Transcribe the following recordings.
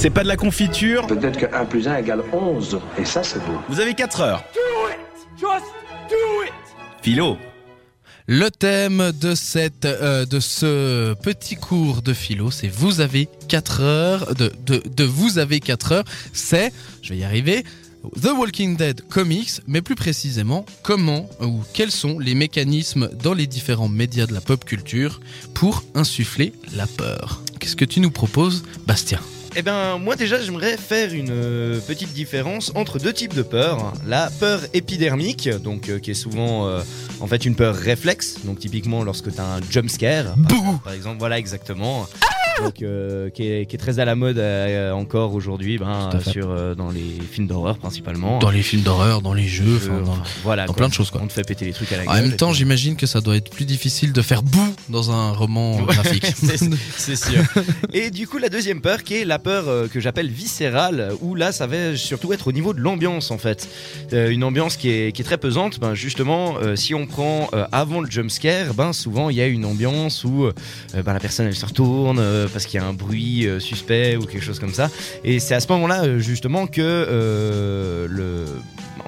C'est pas de la confiture. Peut-être que 1 plus 1 égale 11. Et ça, c'est beau. Vous avez 4 heures. Do it! Just do it! Philo. Le thème de cette euh, de ce petit cours de philo, c'est vous avez 4 heures de, de, de vous avez 4 heures, c'est je vais y arriver The Walking Dead Comics, mais plus précisément, comment ou quels sont les mécanismes dans les différents médias de la pop culture pour insuffler la peur. Qu'est-ce que tu nous proposes, Bastien? Eh ben, moi déjà, j'aimerais faire une euh, petite différence entre deux types de peur. La peur épidermique, donc euh, qui est souvent euh, en fait une peur réflexe, donc typiquement lorsque tu as un jump scare, par, par exemple, voilà exactement. Donc, euh, qui, est, qui est très à la mode euh, encore aujourd'hui, ben, sur euh, dans les films d'horreur principalement. Dans les films d'horreur, dans les jeux, enfin, Euh, dans, voilà, dans quoi. plein de choses quoi. On te fait péter les trucs à la gueule. En même temps, j'imagine que ça doit être plus difficile de faire boue dans un roman graphique. C'est- sûr. Et du coup, la deuxième peur, qui est la peur que j'appelle viscérale, où là, ça va surtout être au niveau de l'ambiance, en fait. Une ambiance qui est, qui est très pesante. Ben, justement, si on prend avant le jump scare, ben, souvent, il y a une ambiance où ben, la personne, elle se retourne parce qu'il y a un bruit euh, suspect ou quelque chose comme ça. Et c'est à ce moment-là, euh, justement, que euh, le...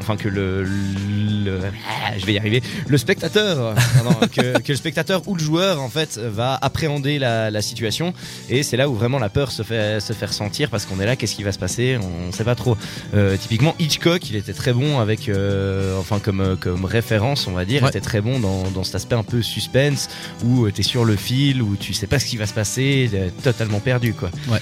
Enfin, que le, le- ah, je vais y arriver. Le spectateur, pardon, que, que le spectateur ou le joueur, en fait, va appréhender la, la situation. Et c'est là où vraiment la peur se fait, se fait ressentir parce qu'on est là, qu'est-ce qui va se passer? On ne sait pas trop. Euh, typiquement, Hitchcock, il était très bon avec, euh, enfin, comme, comme référence, on va dire, Ouais. était très bon dans, dans cet aspect un peu suspense où tu es sur le fil, où tu sais pas ce qui va se passer, totalement perdu, quoi. Ouais.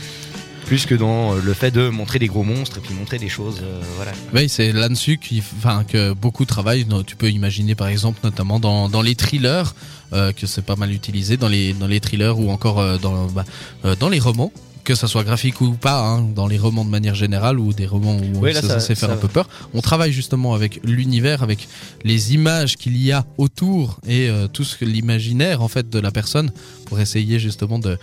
Plus que dans euh, le fait de montrer des gros monstres et puis montrer des choses, euh, voilà. Oui, c'est là-dessus qui, enfin, que beaucoup travaillent. Tu peux imaginer, par exemple, notamment dans, dans les thrillers, euh, que c'est pas mal utilisé dans les, dans les thrillers ou encore euh, dans, bah, euh, dans les romans. Que ça soit graphique ou pas, hein, dans les romans de manière générale ou des romans où Oui, là, ça, ça- sait faire ça un va. peu peur. On travaille justement avec l'univers, avec les images qu'il y a autour et euh, tout ce que l'imaginaire en fait de la personne pour essayer justement de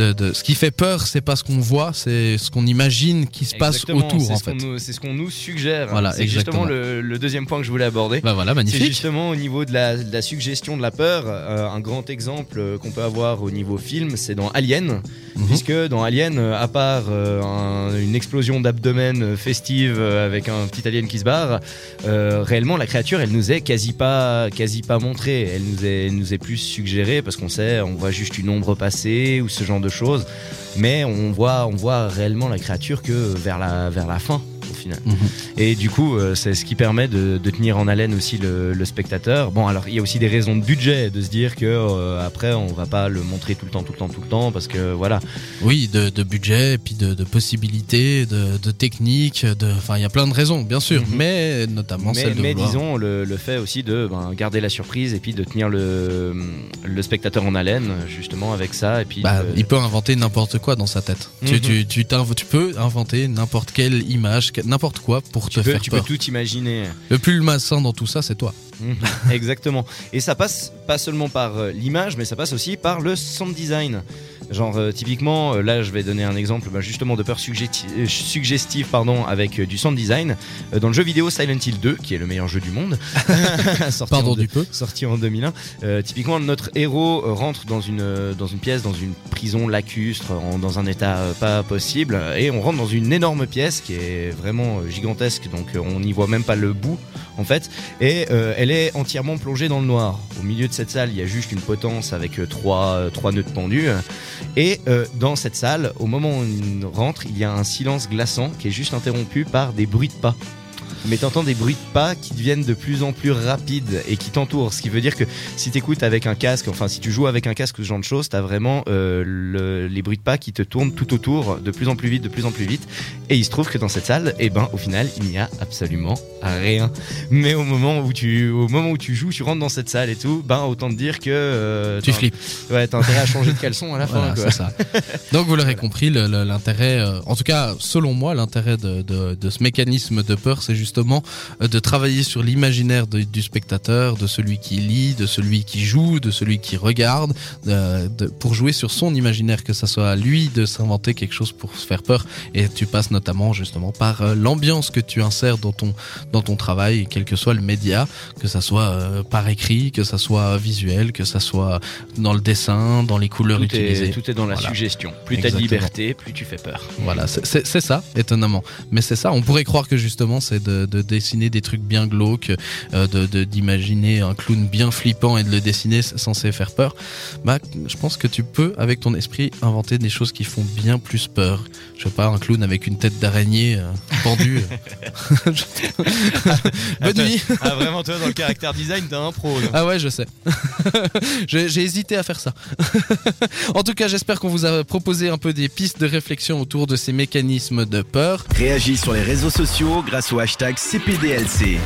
de, de- ce qui fait peur, c'est pas ce qu'on voit, c'est ce qu'on imagine qui se passe autour c'est en fait. C'est ce qu'on nous suggère. Voilà, c'est justement le, le deuxième point que je voulais aborder. Bah voilà, C'est magnifique. justement au niveau de la, de la suggestion de la peur. euh, un grand exemple euh, qu'on peut avoir au niveau film, c'est dans Alien. Mhm. Puisque dans Alien, euh, à part euh, un- une explosion d'abdomen festive avec un petit alien qui se barre, euh, réellement la créature, elle nous est quasi pas, quasi pas montrée. Elle nous est, elle nous est plus suggérée parce qu'on sait, on voit juste une ombre passer ou ce genre de Mais on voit, on voit réellement la créature que vers la fin. Final. Mhm. Et du coup, euh, c'est ce qui permet de, de tenir en haleine aussi le, le spectateur. Bon, alors il y a aussi des raisons de budget, de se dire que euh, après on va pas le montrer tout le temps, tout le temps, tout le temps, parce que voilà. Oui, de, de budget, et puis de, de possibilités, de, techniques, de, enfin, il y a plein de raisons, bien sûr, Mhm. mais notamment mais celle de mais vouloir- disons le, le fait aussi de ben, garder la surprise et puis de tenir le, le spectateur en haleine justement avec ça et puis Bah, il peut inventer n'importe quoi dans sa tête. Tu, Mhm. tu, tu, t'inv- tu peux inventer n'importe quelle image, n'importe quoi pour tu te peux, faire tu peux peur. tout imaginer. Le plus malsain dans tout ça, c'est toi. Mhm, Exactement. Et ça passe pas seulement par euh, l'image, mais ça passe aussi par le sound design. Genre euh, typiquement, euh, là je vais donner un exemple bah, justement de peur euh, suggestive pardon, avec euh, du sound design. Euh, dans le jeu vidéo Silent Hill 2, qui est le meilleur jeu du monde, sorti, Pardon en, du peu. sorti en 2001, euh, typiquement notre héros rentre dans une, dans une pièce, dans une prison lacustre, en- dans un état pas possible, et on rentre dans une énorme pièce qui est vraiment gigantesque, donc on n'y voit même pas le bout en fait et elle est entièrement plongée dans le noir. Au milieu de cette salle, il y a juste une potence avec trois, trois nœuds pendus. Et euh, dans cette salle, au moment où on rentre, il y a un silence glaçant qui est juste interrompu par des bruits de pas. Mais t'entends des bruits de pas qui deviennent de plus en plus rapides et qui t'entourent. Ce qui veut dire que si t'écoutes avec un casque, enfin si tu joues avec un casque ou ce genre de choses, t'as vraiment euh, le- les bruits de pas qui te tournent tout autour, de plus en plus vite, de plus en plus vite. Et il se trouve que dans cette salle, eh ben, au final, il n'y a absolument rien. Mais au moment où tu, au moment où tu joues, tu rentres dans cette salle et tout, ben, autant te dire que euh, Tu flippes. Ouais, t'as intérêt à changer de caleçon à la fin, Voilà, quoi. c'est ça. Donc vous l'aurez compris, l'intérêt, euh, en tout cas selon moi, l'intérêt de, de, de ce mécanisme de peur, c'est justement justement euh, de travailler sur l'imaginaire de- du spectateur, de celui qui lit, de celui qui joue, de celui qui regarde, euh, de- pour jouer sur son imaginaire, que ça soit à lui de s'inventer quelque chose pour se faire peur. Et tu passes notamment justement par euh, l'ambiance que tu insères dans ton dans ton travail, quel que soit le média, que ça soit par écrit, que ça soit visuel, que ça soit dans le dessin, dans les couleurs Tout utilisées. est, tout est dans la Voilà. suggestion. Plus t'as de Exactement. liberté, plus tu fais peur. Voilà, c'est ça, étonnamment. Mais c'est ça, on pourrait croire que justement c'est de, de dessiner des trucs bien glauques, euh, de d'imaginer un clown bien flippant et de le dessiner censé faire peur. Bah, je pense que tu peux, avec ton esprit, inventer des choses qui font bien plus peur. Je sais pas, un clown avec une tête d'araignée euh, pendue. Bonne nuit Ah vraiment toi dans le caractère design t'as un pro. là. Ah ouais, je sais. J'ai j'ai hésité à faire ça. en tout cas, j'espère qu'on vous a proposé un peu des pistes de réflexion autour de ces mécanismes de peur. Réagis sur les réseaux sociaux grâce au hashtag CPDLC.